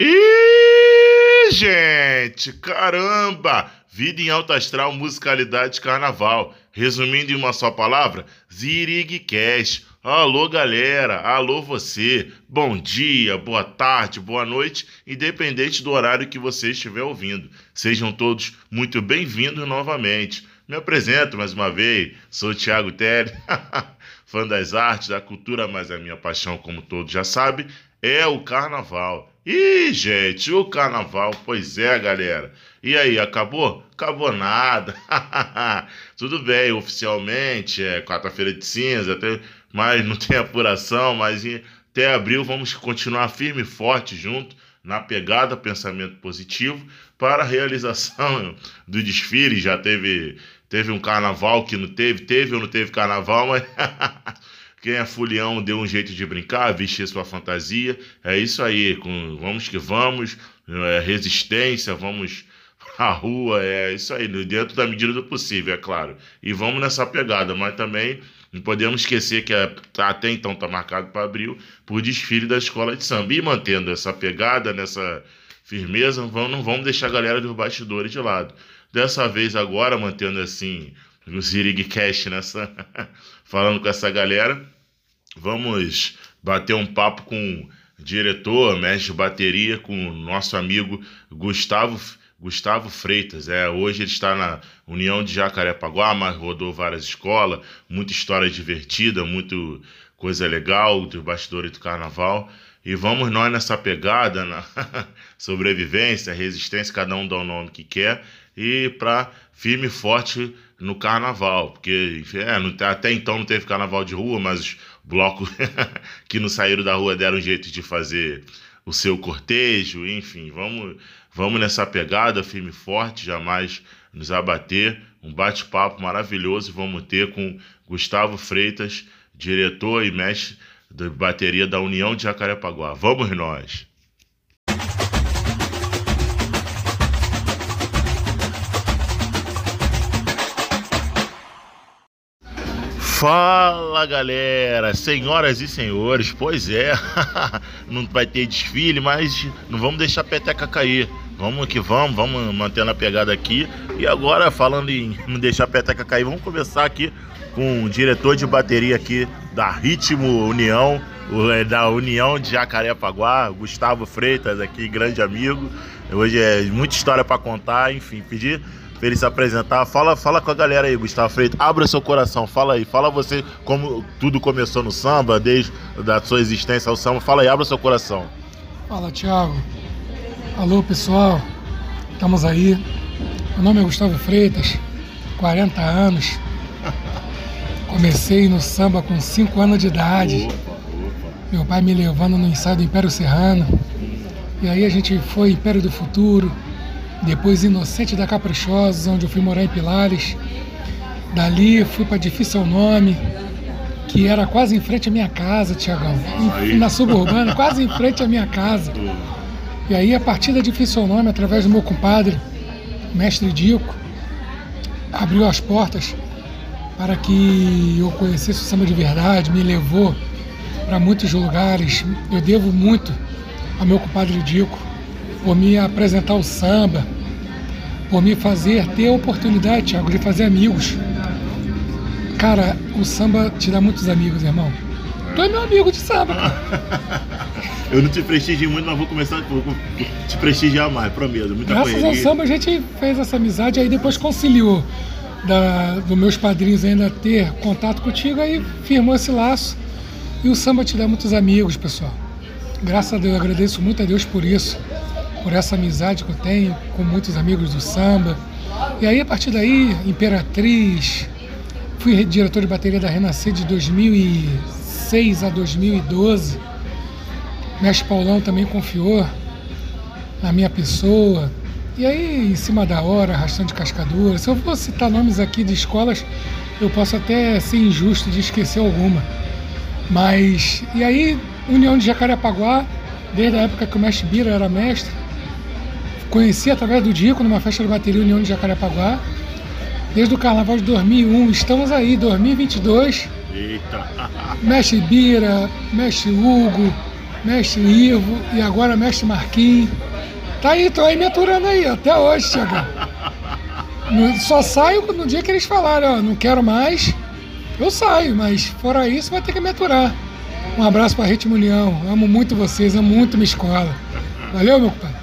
E gente, caramba! Vida em alta astral, musicalidade, carnaval. Resumindo em uma só palavra, Zirigcast. Alô, galera. Alô, você. Bom dia, boa tarde, boa noite, independente do horário que você estiver ouvindo. Sejam todos muito bem-vindos novamente. Me apresento mais uma vez. Sou o Thiago Telly, fã das artes, da cultura, mas a minha paixão, como todos já sabem, é o carnaval. Ih, gente, o carnaval, pois é, galera. E aí, acabou? Acabou nada. Tudo bem, oficialmente é quarta-feira de cinza, até, mas não tem apuração, mas até abril vamos continuar firme e forte junto na pegada pensamento positivo para a realização do desfile. Já teve teve um carnaval que não teve, teve ou não teve carnaval, mas Quem é fulião deu um jeito de brincar, vestir sua fantasia. É isso aí, com, vamos que vamos, é, resistência, vamos à rua, é isso aí, dentro da medida do possível, é claro. E vamos nessa pegada, mas também não podemos esquecer que é, até então está marcado para abril por desfile da escola de samba. E mantendo essa pegada, nessa firmeza, não vamos deixar a galera dos bastidores de lado. Dessa vez agora, mantendo assim no Zirig Cash nessa falando com essa galera. Vamos bater um papo com o diretor, mestre de bateria, com o nosso amigo Gustavo Gustavo Freitas. É, hoje ele está na União de Jacarepaguá, mas rodou várias escolas, muita história divertida, muito coisa legal dos bastidores do carnaval. E vamos nós nessa pegada, na sobrevivência, resistência, cada um dá o nome que quer, e para firme e forte no carnaval, porque é, até então não teve carnaval de rua, mas os blocos que não saíram da rua deram jeito de fazer o seu cortejo, enfim, vamos, vamos nessa pegada firme e forte, jamais nos abater. Um bate-papo maravilhoso vamos ter com Gustavo Freitas, diretor e mestre de bateria da União de Jacarepaguá. Vamos nós! Fala galera, senhoras e senhores, pois é, não vai ter desfile, mas não vamos deixar a peteca cair. Vamos que vamos, vamos mantendo a pegada aqui. E agora, falando em não deixar a peteca cair, vamos começar aqui com o diretor de bateria aqui da Ritmo União, é, da União de Jacarepaguá, Gustavo Freitas, aqui, grande amigo. Hoje é muita história para contar, enfim, pedir pra ele se apresentar. Fala, fala com a galera aí, Gustavo Freitas. Abra seu coração, fala aí. Fala você como tudo começou no samba, desde a sua existência ao samba. Fala aí, abra seu coração. Fala, Thiago. Alô, pessoal. Estamos aí. Meu nome é Gustavo Freitas, 40 anos. Comecei no samba com 5 anos de idade. Opa, opa. Meu pai me levando no ensaio do Império Serrano. E aí a gente foi Império do Futuro, depois Inocente da Caprichosa, onde eu fui morar em Pilares. Dali fui para Difícil Nome, que era quase em frente à minha casa, Tiagão. Na suburbana, quase em frente à minha casa. E aí, a partir da Difícil Nome, através do meu compadre, mestre Dico, abriu as portas para que eu conhecesse o samba de verdade, me levou para muitos lugares. Eu devo muito ao meu compadre Dico por me apresentar o samba, por me fazer ter a oportunidade, Thiago, de fazer amigos. Cara, o samba te dá muitos amigos, irmão. Tu é meu amigo de samba. Eu não te prestigio muito, mas vou começar a te prestigiar mais, prometo. Muita Graças correria. ao samba a gente fez essa amizade, aí depois conciliou da, dos meus padrinhos ainda ter contato contigo, aí firmou esse laço. E o samba te dá muitos amigos, pessoal. Graças a Deus, eu agradeço muito a Deus por isso por essa amizade que eu tenho com muitos amigos do samba. E aí, a partir daí, Imperatriz, fui diretor de bateria da Renascer de 2006 a 2012. Mestre Paulão também confiou na minha pessoa. E aí, em cima da hora, arrastando de cascadura. Se eu for citar nomes aqui de escolas, eu posso até ser injusto de esquecer alguma. Mas, e aí, União de Jacarepaguá, desde a época que o mestre Bira era mestre, Conheci através do Dico numa festa de bateria União de Jacarepaguá. Desde o carnaval de 2001, estamos aí, 2022. Eita! Mestre Bira, Mestre Hugo, mestre Ivo e agora mestre Marquinhos. Tá aí, tô aí me aturando aí, até hoje, chega. Só saio no dia que eles falaram, ó, não quero mais, eu saio, mas fora isso vai ter que me aturar. Um abraço para Ritmo União, amo muito vocês, amo muito minha escola. Valeu, meu pai.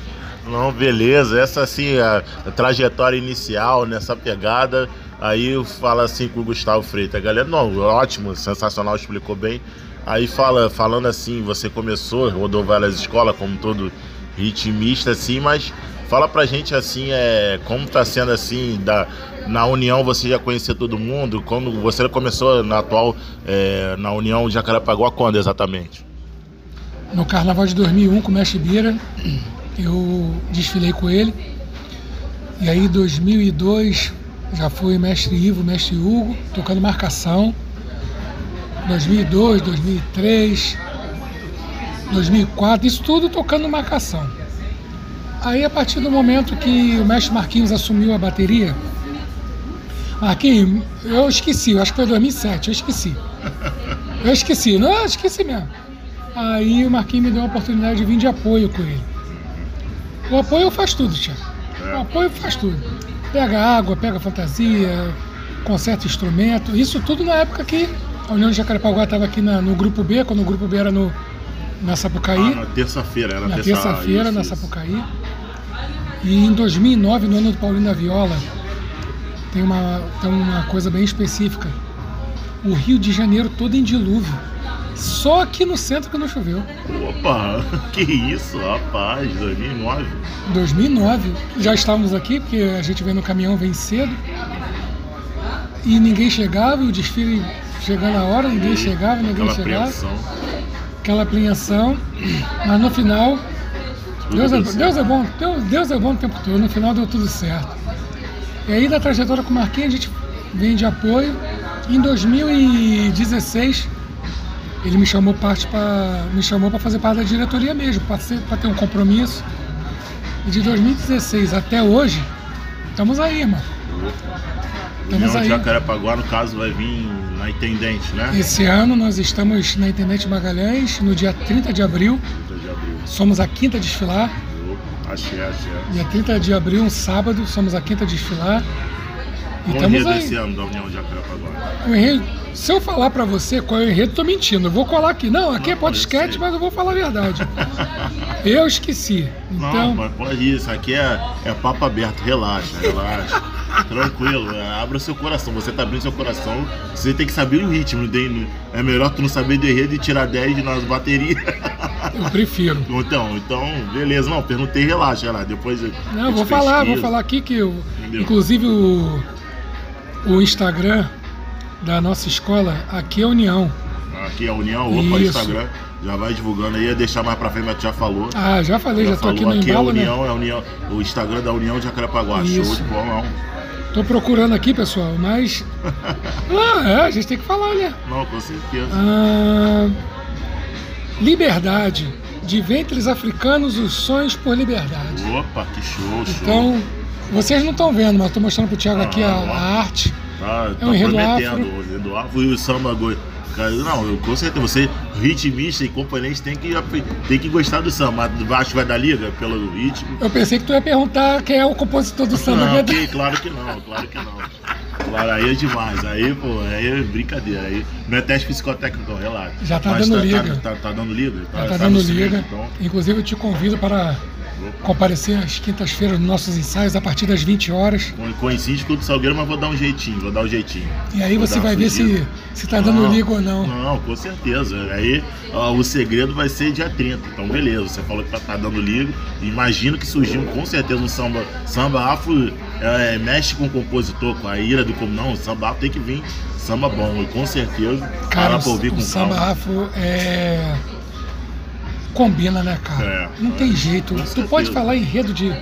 Não, beleza, essa assim, a, a trajetória inicial nessa pegada, aí fala assim com o Gustavo Freitas, galera, não, ótimo, sensacional, explicou bem. Aí fala, falando assim, você começou, rodou várias escolas, como todo ritmista, assim, mas fala pra gente assim, é, como tá sendo assim, da, na União você já conhecia todo mundo, quando você começou na atual, é, na União Jacarepaguá, quando exatamente? No Carnaval de 2001 com o Mestre Bira, eu desfilei com ele, e aí 2002 já fui Mestre Ivo, Mestre Hugo, tocando marcação, 2002, 2003, 2004, isso tudo tocando marcação. Aí a partir do momento que o mestre Marquinhos assumiu a bateria, Marquinhos, eu esqueci, eu acho que foi 2007, eu esqueci. Eu esqueci, não, eu esqueci mesmo. Aí o Marquinhos me deu a oportunidade de vir de apoio com ele. O apoio faz tudo, Tiago. O apoio faz tudo. Pega água, pega fantasia, conserta instrumento, isso tudo na época que a União de Jacarepaguá estava aqui na, no grupo B, quando o grupo B era no, na Sapucaí. Ah, na terça-feira, era na terça-feira, na Sapucaí. E em 2009, no ano do Paulinho da Viola, tem uma, tem uma coisa bem específica. O Rio de Janeiro todo em dilúvio. Só aqui no centro que não choveu. Opa, que isso, rapaz, 2009. 2009. Já estávamos aqui, porque a gente vem no caminhão, vem cedo. E ninguém chegava, e o desfile chegando a hora, ninguém chegava, ninguém Aquela chegava. apreensão. Aquela apreensão. Mas no final, Deus é, Deus é bom, Deus, Deus é bom o tempo todo, no final deu tudo certo. E aí da trajetória com o Marquinhos a gente vem de apoio. Em 2016 ele me chamou parte para me chamou para fazer parte da diretoria mesmo, para ter um compromisso. E de 2016 até hoje, estamos aí, irmão. Estamos União aí. Jacarepaguá, no caso, vai vir na Intendente, né? Esse ano nós estamos na Intendente Magalhães, no dia 30 de abril. 30 de abril. Somos a quinta desfilar. Achei, achei. Dia 30 de abril, um sábado, somos a quinta desfilar. Qual estamos aí. desse ano da União Jacarepaguá? O enredo, se eu falar para você qual é o enredo, tô mentindo. Eu vou colar aqui. Não, aqui é não, é podcast, mas eu vou falar a verdade. eu esqueci. Então... Não, mas pode ir. Isso aqui é, é papo aberto. Relaxa, relaxa. Tranquilo, é, abra seu coração. Você tá abrindo seu coração, você tem que saber o ritmo. É melhor tu não saber do enredo e tirar 10 nas baterias. Eu prefiro. Então, então, beleza. Não, perguntei, relaxa lá. Depois. Não, vou falar, vou falar aqui que eu. Entendeu? Inclusive o, o Instagram da nossa escola, aqui é União. Aqui é União, opa, Isso. Instagram. Já vai divulgando aí, ia deixar mais pra frente, mas já falou. Ah, já falei, já, já tô falou. aqui no aqui embalo, é União, né? é União, o Instagram da União de Jacarepaguá. Show de bola, Tô procurando aqui, pessoal, mas. ah, é, a gente tem que falar, né? Não, com certeza. Ah, liberdade. De ventres africanos, os sonhos por liberdade. Opa, que show, show. Então, vocês não estão vendo, mas estou mostrando pro Thiago ah, aqui a, a, arte. Tá, é um tá enredo afro. O afro e o samba não, eu, com certeza, você, ritmista e componente, tem que, tem que gostar do samba. Acho que vai dar liga pelo ritmo. Eu pensei que tu ia perguntar quem é o compositor do samba. Não, que, claro que não, claro que não. Claro, aí é demais. Aí, pô, aí é brincadeira. Aí não é teste psicotécnico, não, relaxa. Já tá Mas dando tá, liga. Tá, tá, tá, dando liga? Tá, Já tá, tá dando liga. então. Inclusive, eu te convido para comparecer às quintas-feiras nos nossos ensaios a partir das 20 horas. Coincide com o do Salgueiro, mas vou dar um jeitinho, vou dar um jeitinho. E aí vou você vai ver se, se tá dando liga ou não. Não, com certeza. Aí ó, o segredo vai ser dia 30. Então beleza, você falou que tá, tá dando liga. Imagino que surgiu com certeza um samba, samba afro, é, mexe com o compositor, com a ira do como não, o samba afro tem que vir samba bom, e com certeza. Cara, o, ouvir com o samba afro é combina, né, cara? É, não é, tem jeito. Tu pode falar enredo de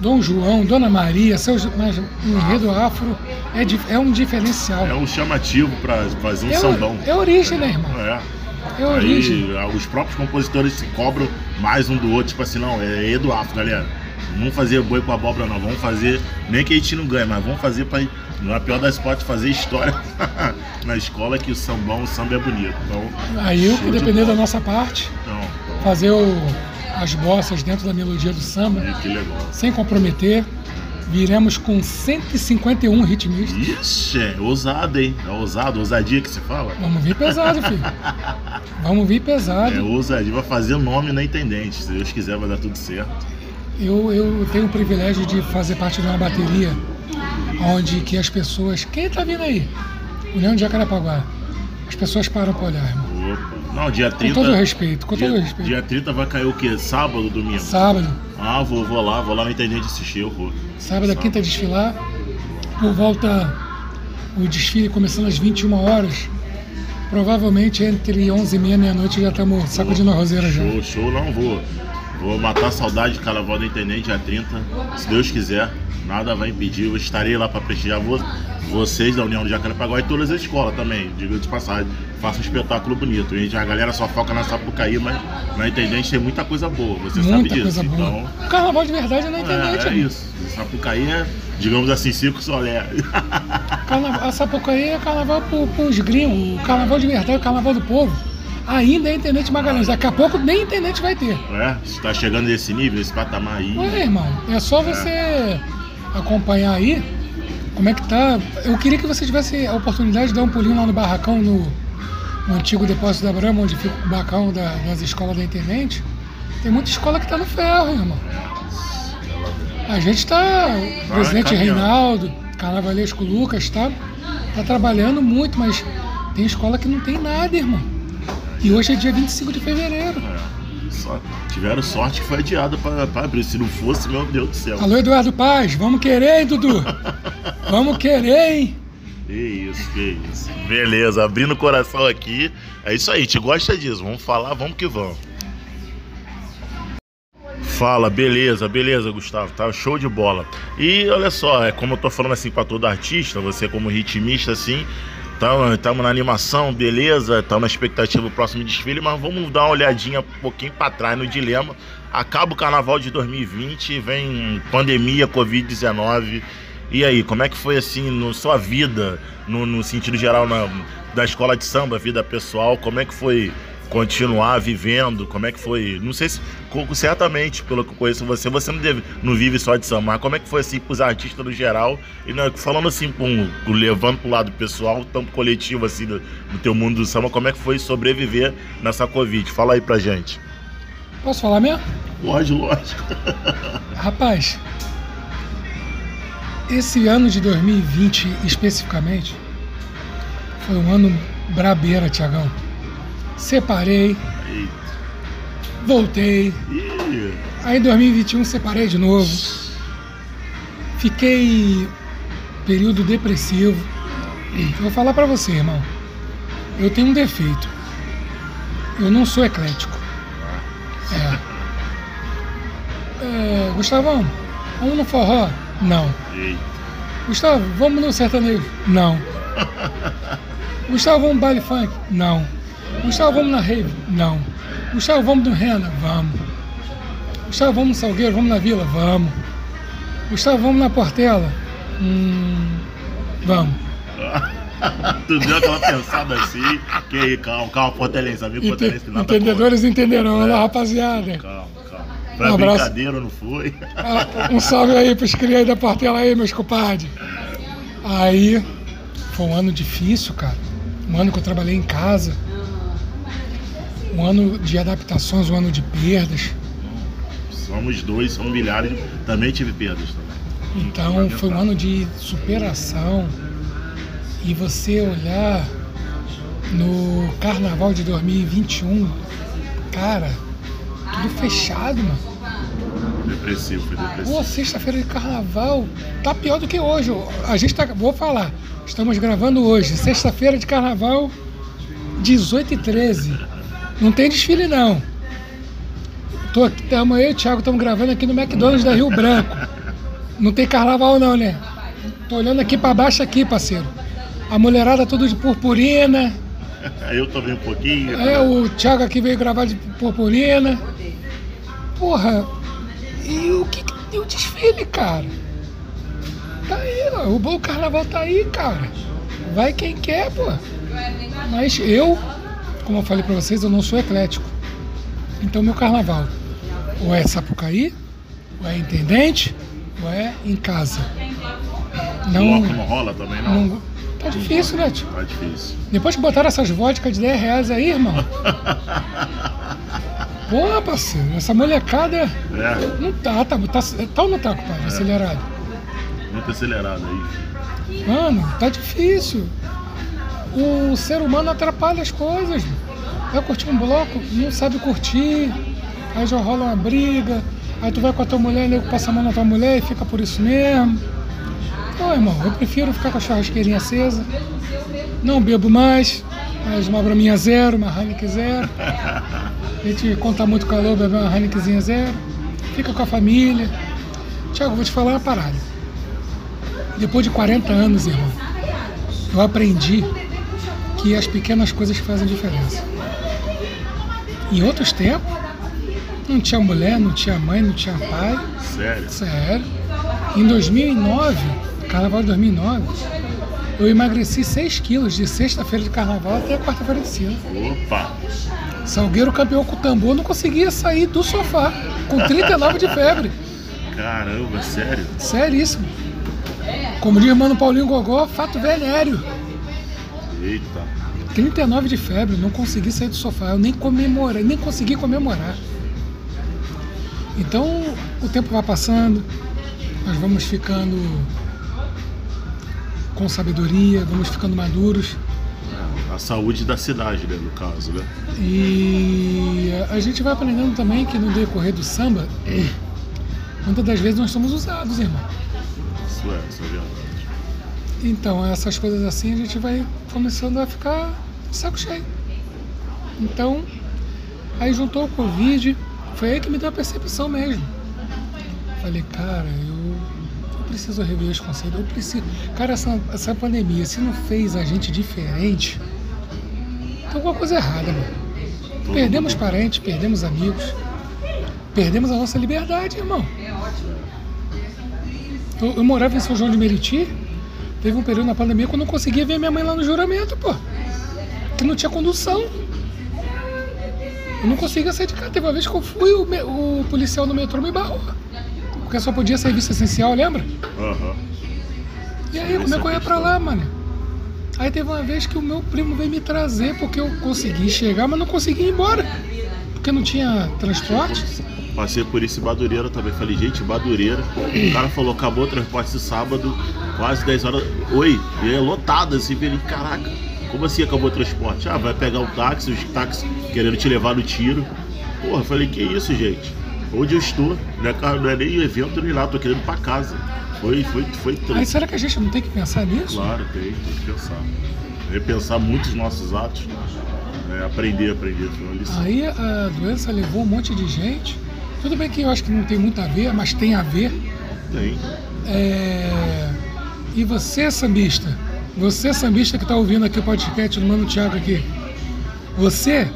Dom João, Dona Maria, seus, mas o enredo afro é, é um diferencial. É um chamativo para fazer um é, sambão. É origem, né, irmão? É. É origem. Aí, os próprios compositores se cobram mais um do outro, tipo assim, não, é enredo afro, galera. Vamos fazer boi com abóbora, não. Vamos fazer, nem que a gente não ganhe, mas vamos fazer para não é pior das pode fazer história na escola que o sambão, o samba é bonito. Então, aí o que depender da nossa parte. Então fazer o, as bossas dentro da melodia do samba, Ih, que legal. sem comprometer. Viremos com 151 ritmistas. Ixi, é ousado, hein? É ousado, ousadia que se fala. Vamos vir pesado, filho. Vamos vir pesado. É ousadia, vai fazer nome na intendente. Se Deus quiser, vai dar tudo certo. Eu, eu tenho o privilégio de fazer parte de uma bateria onde que as pessoas. Quem tá vindo aí? União de Jacarapaguá. As pessoas param pra olhar, irmão. Não, dia 30. Com todo respeito, com dia, todo respeito. Dia 30 vai cair o quê? Sábado, domingo? Sábado. Ah, vou, vou lá, vou lá na intendente assistir, eu vou. Sábado, a quinta desfilar. Por volta. O desfile começando às 21 horas. Provavelmente entre 11 e meia meia-noite já estamos sacudindo a roseira já. Show, show, não vou. Vou matar a saudade de Carnaval da Intendente dia 30. Se Deus quiser, nada vai impedir. Eu estarei lá para prestigiar vo- vocês da União de Jacarepaguá e todas as escolas também, diga de passagem. Faça um espetáculo bonito. Gente, a galera só foca na Sapucaí, mas na Intendente tem muita coisa boa, você sabe Muita disso. coisa boa. Então, Carnaval de verdade é na é, é irmão. isso. Sapucaí é, digamos assim, circo solé. Carnaval, a Sapucaí é carnaval pro, pros gringos. O carnaval de verdade é o carnaval do povo. Ainda é internet Magalhães. Daqui a pouco nem internet vai ter. é, você tá chegando nesse nível, esse patamar aí. Ué, irmão, é só você acompanhar aí como é que tá. Eu queria que você tivesse a oportunidade de dar um pulinho lá no barracão, no, no antigo depósito da Brama, onde fica o barracão da- das escolas da internet. Tem muita escola que tá no ferro, irmão. A gente tá. O presidente. Reinaldo, carnavalesco Lucas, tá, tá trabalhando muito, mas tem escola que não tem nada, irmão. E hoje é dia 25 de fevereiro. É, só tiveram sorte que foi adiado para abrir. Se não fosse, meu Deus do céu. Alô, Eduardo Paz, vamos querer, hein, Dudu? Vamos querer, hein? Que isso, que isso. Beleza, abrindo o coração aqui. É isso aí, gente gosta disso. Vamos falar, vamos que vamos. Fala, beleza, beleza, Gustavo, tá show de bola. E olha só, é como eu tô falando assim pra todo artista, você como ritmista assim, estamos na animação, beleza, estamos na expectativa do próximo desfile, mas vamos dar uma olhadinha um pouquinho pra trás no dilema. Acaba o carnaval de 2020, vem pandemia, Covid-19. E aí, como é que foi assim na sua vida, no, no sentido geral na, da escola de samba, vida pessoal? Como é que foi continuar vivendo? Como é que foi? Não sei se certamente, pelo que eu conheço você, você não, deve, não vive só de samba, mas como é que foi assim pros artistas no geral? E né, falando assim, com, com- levando pro lado pessoal, tanto coletivo assim do, do teu mundo do samba, como é que foi sobreviver nessa Covid? Fala aí pra gente. Posso falar mesmo? Lógico, lógico. Rapaz, esse ano de 2020 especificamente foi um ano brabeira, Tiagão. Separei, voltei, aí em 2021 separei de novo. Fiquei período depressivo. Vou falar pra você, irmão. Eu tenho um defeito. Eu não sou eclético. É. É, Gustavão, vamos no forró? Não. Gustavo, vamos no sertanejo? Não. Gustavo, vamos no baile funk? Não. Gustavo, vamos na rave? Não. Gustavo, vamos no Rena? Vamos. Gustavo, vamos no Salgueiro? Vamos na Vila? Vamos. Gustavo, vamos na Portela? Hum, vamos. tu deu aquela pensada assim, que aí, calma, calma, Portelense, amigo Ente- Portelense, nada Entendedores entenderão, olha lá, É. rapaziada. contra. Calma, calma. Pra Um abraço. brincadeira, não foi? Ah, Um salve aí pros crias aí da Portela aí, meus compadres. Aí, foi um ano difícil, cara. Um ano que eu trabalhei em casa. Um ano de adaptações, um ano de perdas. Somos dois, são milhares, também tive perdas também. Então, foi um ano de superação. E você olhar no carnaval de 2021, cara, tudo fechado, mano. Depressivo, foi depressivo. Pô, sexta-feira de carnaval tá pior do que hoje. A gente tá. Vou falar. Estamos gravando hoje, sexta-feira de carnaval, 18 e 13. Não tem desfile, não. Tô aqui, tamo, eu e o Thiago estamos gravando aqui no McDonald's da Rio Branco. Não tem carnaval, não, né? Tô olhando aqui pra baixo, aqui, parceiro. A mulherada tudo de purpurina. Eu também um pouquinho. É, o Thiago aqui veio gravar de purpurina. Porra, e o que, que tem o desfile, cara? Tá aí, ó, o bom carnaval tá aí, cara. Vai quem quer, pô. Mas eu, como eu falei pra vocês, eu não sou eclético. Então meu carnaval ou é Sapucaí, ou é intendente, ou é em casa. Não, não rola também, não? não tá difícil, né, tio? Tá difícil. Depois que botaram essas vodkas de 10 reais aí, irmão. Porra, parceiro, essa molecada. É. Não tá, tá, tá, tá ou não tá, compadre? É. Acelerado. Muito acelerado aí. Mano, tá difícil. O ser humano atrapalha as coisas. Vai curtir um bloco, não sabe curtir, aí já rola uma briga, aí tu vai com a tua mulher, nego passa a mão na tua mulher e fica por isso mesmo. Pô, irmão, eu prefiro ficar com a churrasqueirinha acesa, não bebo mais, mas uma braminha zero, uma Heineken zero. A gente conta muito calor, beber uma Heinekenzinha zero, fica com a família. Tiago, vou te falar uma parada. Depois de 40 anos, irmão, eu aprendi que as pequenas coisas fazem diferença. Em outros tempos, não tinha mulher, não tinha mãe, não tinha pai. Sério? Sério. Em 2009, carnaval de 2009, eu emagreci 6 quilos de sexta-feira de carnaval até quarta-feira de cinza. Opa! Salgueiro campeão com o tambor não conseguia sair do sofá, com 39 de febre. Caramba, sério? Seríssimo. Como diz o mano Paulinho Gogó, fato velhério. Eita. 39 de febre, não consegui sair do sofá, eu nem comemorei, nem consegui comemorar. Então o tempo vai passando, nós vamos ficando com sabedoria, vamos ficando maduros. A saúde da cidade, né, no caso, né? E a gente vai aprendendo também que no decorrer do samba, muitas das vezes nós somos usados, irmão. Isso é, isso é verdade. Então, essas coisas assim a gente vai começando a ficar saco cheio. Então, aí juntou o Covid, foi aí que me deu a percepção mesmo. Falei, cara, eu, eu preciso rever os conceitos, eu preciso. Cara, essa, essa pandemia, se não fez a gente diferente, tem alguma coisa errada, mano. Perdemos parentes, perdemos amigos, perdemos a nossa liberdade, irmão. Eu, eu morava em São João de Meriti, Teve um período na pandemia que eu não conseguia ver minha mãe lá no juramento, pô. Que não tinha condução. Eu não conseguia sair de casa. Teve uma vez que eu fui, o, o policial no metrô me barrou. Porque só podia serviço essencial, lembra? Uhum. E aí, como é que eu ia pra lá, mano? Aí teve uma vez que o meu primo veio me trazer porque eu consegui chegar, mas não consegui ir embora. Porque não tinha transporte. Passei por esse Badureira também. Falei, gente, Badureira. O cara falou, acabou o transporte sábado, quase 10 horas. Oi, e é lotado assim. Falei, caraca, como assim acabou o transporte? Ah, vai pegar o táxi, os táxis querendo te levar no tiro. Porra, falei, que isso, gente? Onde eu estou? Não é, não é nem evento nem lá, tô querendo ir pra casa. Foi, foi, foi Aí será que a gente não tem que pensar nisso? Claro, tem, tem que pensar. Repensar muitos nossos atos. É, aprender, aprender. Aí a doença levou um monte de gente tudo bem que eu acho que não tem muito a ver, mas tem a ver. Tem. É... E você, sambista, você, sambista que está ouvindo aqui o podcast do Mano Thiago aqui, você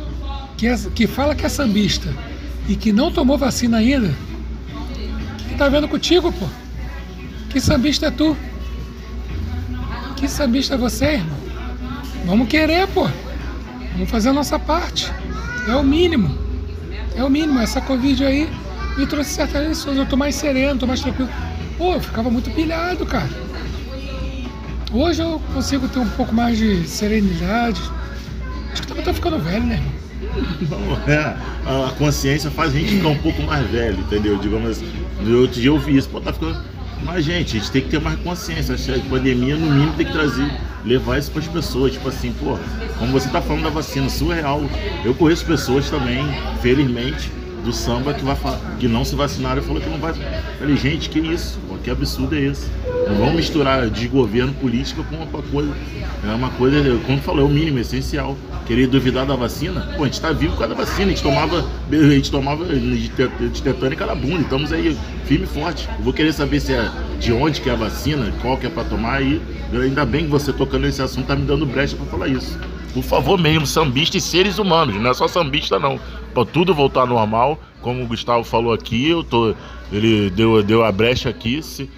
que, é, que fala que é sambista e que não tomou vacina ainda, que tá vendo contigo, pô? Que sambista é tu? Que sambista é você, irmão? Vamos querer, pô. Vamos fazer a nossa parte. É o mínimo. É o mínimo. Essa Covid aí me trouxe certas lições. Eu tô mais sereno, tô mais tranquilo. Pô, eu ficava muito pilhado, cara. Hoje eu consigo ter um pouco mais de serenidade. Acho que também tô ficando velho, né? Não, é, a consciência faz a gente ficar um pouco mais velho, entendeu? Digamos assim, outro dia eu vi isso, pô, tá ficando. Mas, gente, a gente tem que ter mais consciência. A pandemia, no mínimo, tem que trazer, levar isso para as pessoas. Tipo assim, pô, como você tá falando da vacina, surreal. Eu conheço pessoas também, felizmente, do samba que, vai, que não se vacinaram e falou que não vai. Falei, gente, que isso? Que absurdo é esse? Não vamos misturar de governo política com uma coisa. É uma coisa, como falou, é o mínimo, é essencial. Querer duvidar da vacina? Pô, a gente está vivo por causa da vacina. A gente tomava, a gente tomava de tetânica na bunda. Estamos aí firme e forte. Eu vou querer saber se é de onde que é a vacina, qual que é para tomar aí. Ainda bem que você tocando nesse assunto tá me dando brecha para falar isso. Por favor mesmo, sambistas e seres humanos, não é só sambista não. Para tudo voltar normal, como o Gustavo falou aqui, eu tô, ele deu, deu a brecha aqui. Se,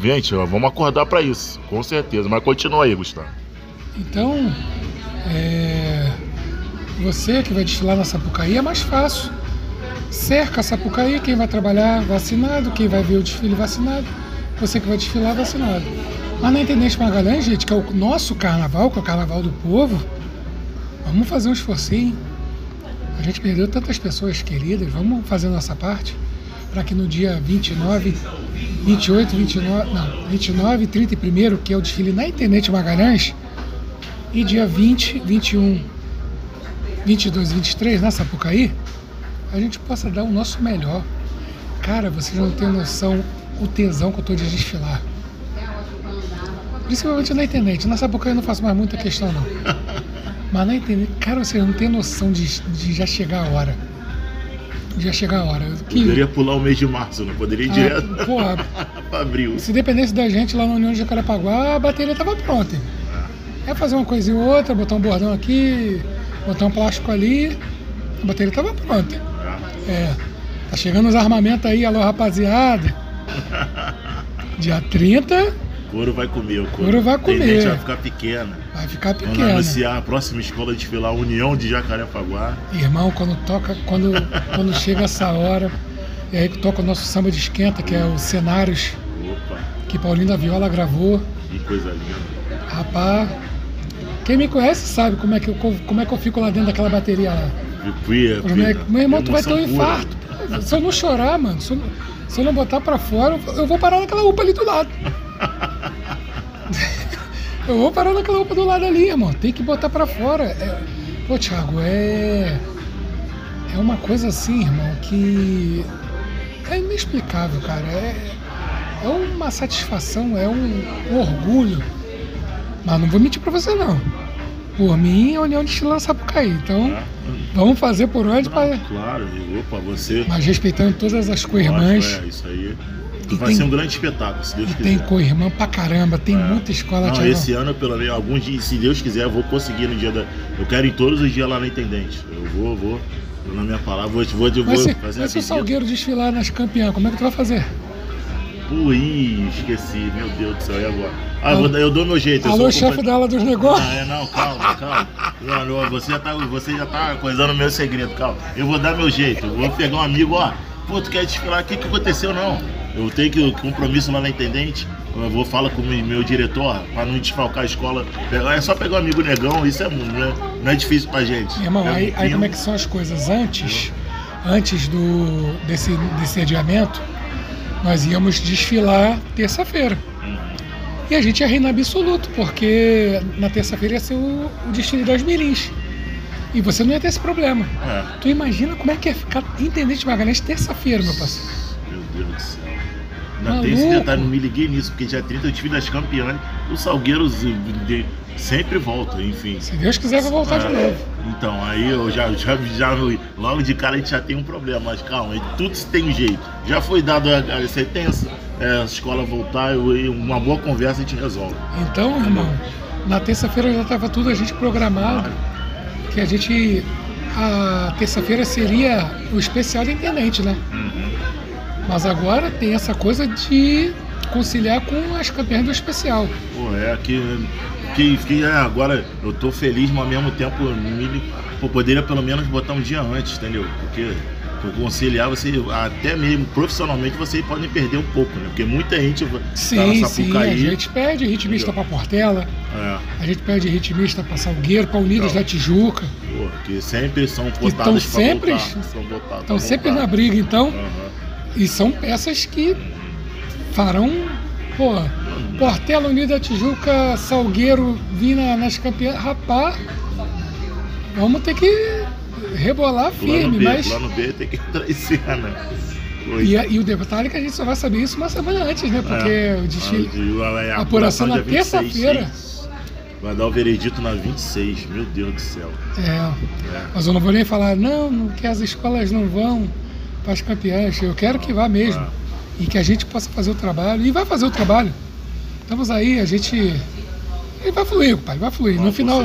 gente, vamos acordar para isso, com certeza. Mas continua aí, Gustavo. Então, é, você que vai destilar na Sapucaí é mais fácil. cerca Sapucaí, quem vai trabalhar vacinado, quem vai ver o desfile vacinado, você que vai desfilar vacinado. Mas na Intendente Magalhães, gente, que é o nosso carnaval, que é o carnaval do povo, vamos fazer um esforcinho. A gente perdeu tantas pessoas queridas, vamos fazer a nossa parte para que no dia 29, 28, 29, não, 29, 30 e 1 que é o desfile na Intendente Magalhães, e dia 20, 21, 22 e 23 na Sapucaí, a gente possa dar o nosso melhor. Cara, vocês não têm noção o tesão que eu tô de desfilar. Principalmente na internet. Na Sapucaí eu não faço mais muita questão, não. Mas na internet, cara, vocês não têm noção de, de já chegar a hora. Já chegar a hora. Que... Poderia pular o mês de março, não poderia ir ah, direto porra, pra abril. Se dependesse da gente lá na União de Jacarepaguá, a bateria tava pronta. É fazer uma coisinha ou outra, botar um bordão aqui, botar um plástico ali, a bateria estava pronta. É. Tá chegando os armamentos aí, alô rapaziada. Dia 30. Couro vai comer, o couro, couro vai comer. vai ficar pequena. Vai ficar pequena. Vamos anunciar a próxima escola de filar União de Jacarepaguá. Irmão, quando toca, quando, quando chega essa hora, e aí toca o nosso samba de esquenta, que é o Cenários. Opa. Que Paulinho da Viola gravou. Que coisa linda. Rapaz, quem me conhece sabe como é que eu, como é que eu fico lá dentro daquela bateria lá. Meu irmão, tu vai ter um infarto. Se eu não chorar, mano, se eu, se eu não botar pra fora, eu vou parar naquela UPA ali do lado. eu vou parar naquela UPA do lado ali, irmão. Tem que botar pra fora. É, pô, Thiago, é. É uma coisa assim, irmão, que. É inexplicável, cara. É, é uma satisfação, é um, um orgulho mas não vou mentir pra você não. Por mim, a União de Chilã Sapucaí. Então, ah, vamos fazer por onde para. Claro, opa, você. Mas respeitando todas as co-irmãs. É, isso aí. Vai tem, ser um grande espetáculo, se Deus quiser. Tem co-irmã pra caramba, tem é. muita escola Não, esse ano, pelo menos, alguns dias, se Deus quiser, eu vou conseguir no dia da. Eu quero ir todos os dias lá na Intendente. Eu vou, vou. Na minha palavra, vou, vou, vou mas se, fazer Mas se o Salgueiro desfilar nas campeãs, como é que tu vai fazer? Ui, esqueci, meu Deus do céu, e agora? Ah, eu, eu dou meu jeito. Alô, chefe da ala dos negócios? Ah, não, calma, calma. Não, você, já tá, você já tá coisando o meu segredo, calma. Eu vou dar meu jeito. Eu vou pegar um amigo, ó. Pô, tu quer desfilar? O que, que aconteceu, não? Eu tenho que compromisso lá na intendente. Eu vou falar com o meu diretor para não desfalcar a escola. É só pegar um amigo negão, isso é não é, não é difícil pra gente. Irmão, é aí, aí como é que são as coisas? Antes, antes do, desse, desse adiamento, nós íamos desfilar terça-feira. E a gente ia reinar absoluto, porque na terça-feira ia ser o, o desfile das mirins. E você não ia ter esse problema. É. Tu imagina como é que ia ficar Intendente Magalhães terça-feira, meu parceiro. Meu Deus do céu. Ainda tem esse detalhe, não me liguei nisso, porque dia 30 eu tive das campeãs. O Salgueiro sempre volta, enfim. Se Deus quiser, vai voltar é, de novo. Então, aí eu já, já, já, logo de cara a gente já tem um problema, mas calma, tudo tem jeito. Já foi dado a, a sentença, é, a escola voltar e uma boa conversa a gente resolve. Então, irmão, na terça-feira já estava tudo a gente programado, que a gente. A terça-feira seria o especial da intendente, né? Uhum. Mas agora tem essa coisa de conciliar com as campanhas do especial. Pô, é que, que, que é, agora eu tô feliz, mas ao mesmo tempo me, pô, poderia pelo menos botar um dia antes, entendeu? Porque conciliar você até mesmo profissionalmente você pode perder um pouco, né? Porque muita gente sim, tá sim, a gente pede ritmista para Portela, é. a gente pede ritmista para Salgueiro, para Unidas então, da Tijuca. Pô, que sempre são votadas para sempre, Estão sempre na briga, então. Uhum. E são peças que farão, pô, Portela, Unida Tijuca, Salgueiro, Vina nas campeãs. Rapaz, vamos ter que rebolar firme, B, mas. Plano B tem que entrar em cena. E, e, o detalhe é que a gente só vai saber isso uma semana antes, né? Porque é, o desfile. A, a apuração na terça-feira. Vai dar o veredito na 26, meu Deus do céu. É. é. Mas eu não vou nem falar, não, que as escolas não vão para as campeãs. Eu quero que vá mesmo. E que a gente possa fazer o trabalho. E vai fazer o trabalho. Estamos aí, a gente ele vai fluir, pai, vai fluir. Ah, no, final,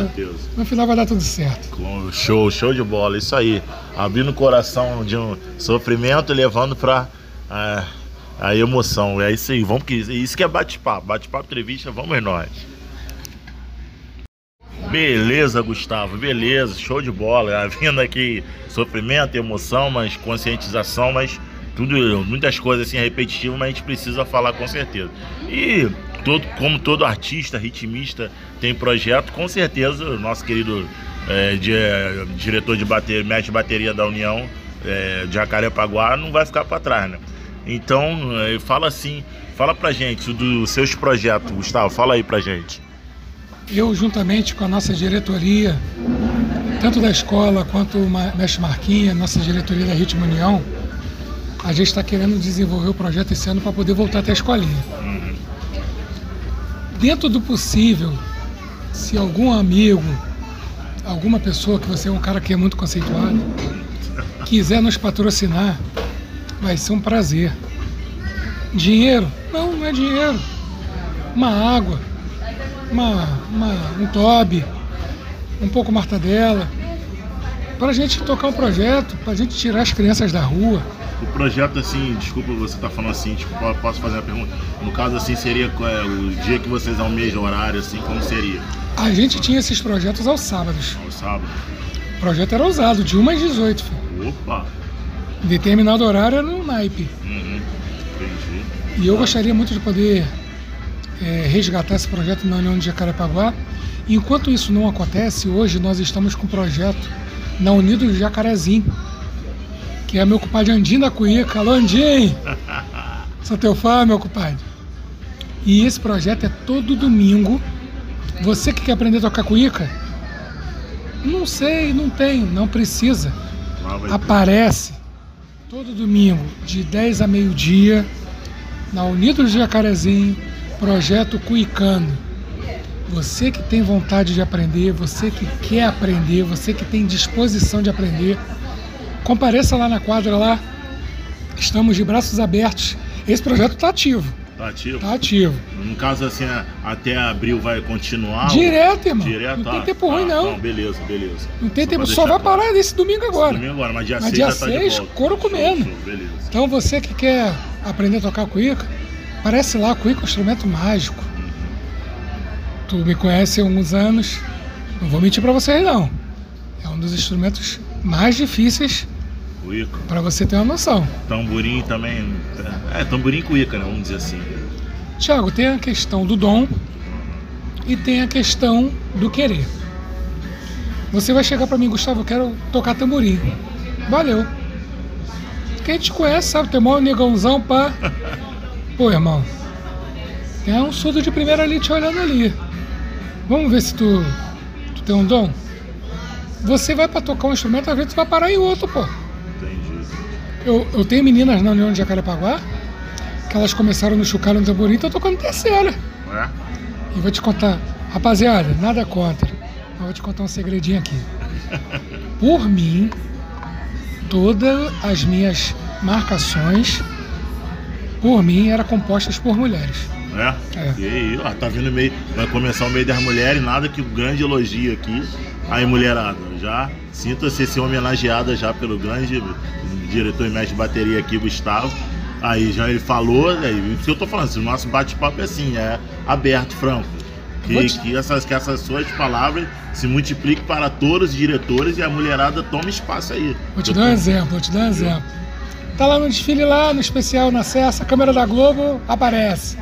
no final vai dar tudo certo. Show, show de bola, isso aí. Abrindo o coração de um sofrimento e levando para a, a emoção. É isso aí, vamos que isso que é bate-papo, bate-papo, entrevista, vamos nós. Beleza, Gustavo, beleza, show de bola. Vindo aqui, sofrimento, emoção, mas conscientização, mas tudo, muitas coisas assim repetitivas, mas a gente precisa falar com certeza. E todo, como todo artista, ritmista tem projeto, com certeza o nosso querido é, de, diretor de bateria, mestre de bateria da União é, Jacarepaguá não vai ficar para trás, né? Então, é, fala assim, fala pra gente dos seus projetos, Gustavo, fala aí pra gente. Eu, juntamente com a nossa diretoria, tanto da escola quanto o mestre Marquinha, nossa diretoria da Ritmo União, a gente está querendo desenvolver o projeto esse ano para poder voltar até a escolinha. Dentro do possível, se algum amigo, alguma pessoa que você é um cara que é muito conceituado, quiser nos patrocinar, vai ser um prazer. Dinheiro? Não, não é dinheiro. Uma água, uma, uma um tobe, um pouco martadela, para a gente tocar um projeto, para a gente tirar as crianças da rua. O projeto, assim, desculpa você estar tá falando assim, tipo, posso fazer uma pergunta? No caso, assim, seria é, o dia que vocês almejam horário, assim, como seria? A gente tinha esses projetos aos sábados. Aos sábados. O projeto era usado, de 1 às 18, filho. Opa! Determinado horário era no naipe. Uhum. Entendi. E eu gostaria muito de poder é, resgatar esse projeto na União de Jacarepaguá. Enquanto isso não acontece, hoje nós estamos com um projeto na Unidos Jacarezinho, que é meu compadre Andinho da Cuíca. Alô, Andinho! Sou teu fã, meu compadre. E esse projeto é todo domingo. Você que quer aprender a tocar cuíca? Não sei, não tem, não precisa. Aparece todo domingo, de 10 a meio-dia, na Unidos Jacarezinho, projeto Cuicano. Você que tem vontade de aprender, você que quer aprender, você que tem disposição de aprender, compareça lá na quadra lá. Estamos de braços abertos. Esse projeto está ativo. Está ativo? Está ativo. No caso, assim, até abril vai continuar? Direto, irmão. Direto, não tem tempo ruim, não. não. Beleza, beleza. Não tem só tempo, só vai parar nesse domingo agora. Esse domingo agora, mas dia 6 dia tá 6, couro comendo. Show, show. Então você que quer aprender a tocar cuíca, Parece lá, cuíca é um instrumento mágico. Tu me conhece há alguns anos, não vou mentir para vocês não. É um dos instrumentos mais difíceis para você ter uma noção. Tamborim também. É, tamborim cuíca, né? Vamos dizer assim. Tiago, tem a questão do dom e tem a questão do querer. Você vai chegar para mim, Gustavo, eu quero tocar tamborim. Valeu. Quem te conhece sabe, tem maior negãozão pra. Pô, irmão, tem um surdo de primeira ali te olhando ali. Vamos ver se tu, tu tem um dom? Você vai para tocar um instrumento, às vezes tu vai parar em outro, pô. Entendi. Eu, eu tenho meninas na União de Jacarepaguá que elas começaram no chucalho no tamborim estão tocando terceira. É? E vou te contar, rapaziada, nada contra, mas vou te contar um segredinho aqui. Por mim, todas as minhas marcações por mim, eram compostas por mulheres. É? é. E aí, ó, tá vindo meio. Vai começar o meio das mulheres, nada que o grande elogio aqui. Aí, mulherada, já sinta-se ser homenageada já pelo grande diretor e mestre de bateria aqui, Gustavo. Aí já ele falou, aí, o que eu tô falando, o nosso bate-papo é assim, é aberto, franco. Que, te... que, essas, que essas suas palavras se multipliquem para todos os diretores e a mulherada tome espaço aí. Vou te dar um exemplo, vou te dar um exemplo. Tá lá no desfile lá, no especial, na Cessa, a câmera da Globo aparece.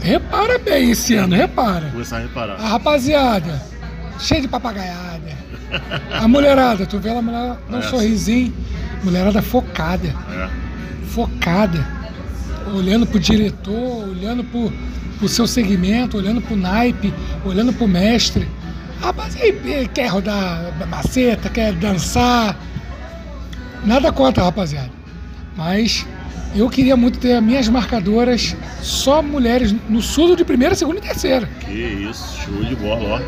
Repara bem esse ano, repara. Começar a reparar. A rapaziada, cheia de papagaiada. A mulherada, tu vê ela mulher, dá um é. sorrisinho. Mulherada focada. É. Focada. Olhando pro diretor, olhando pro, pro seu segmento, olhando pro naipe, olhando pro mestre. Rapaz, quer rodar maceta, quer dançar Nada contra, rapaziada. Mas eu queria muito ter minhas marcadoras só mulheres no sul de primeira, segunda e terceira. Que isso, show de bola, ó.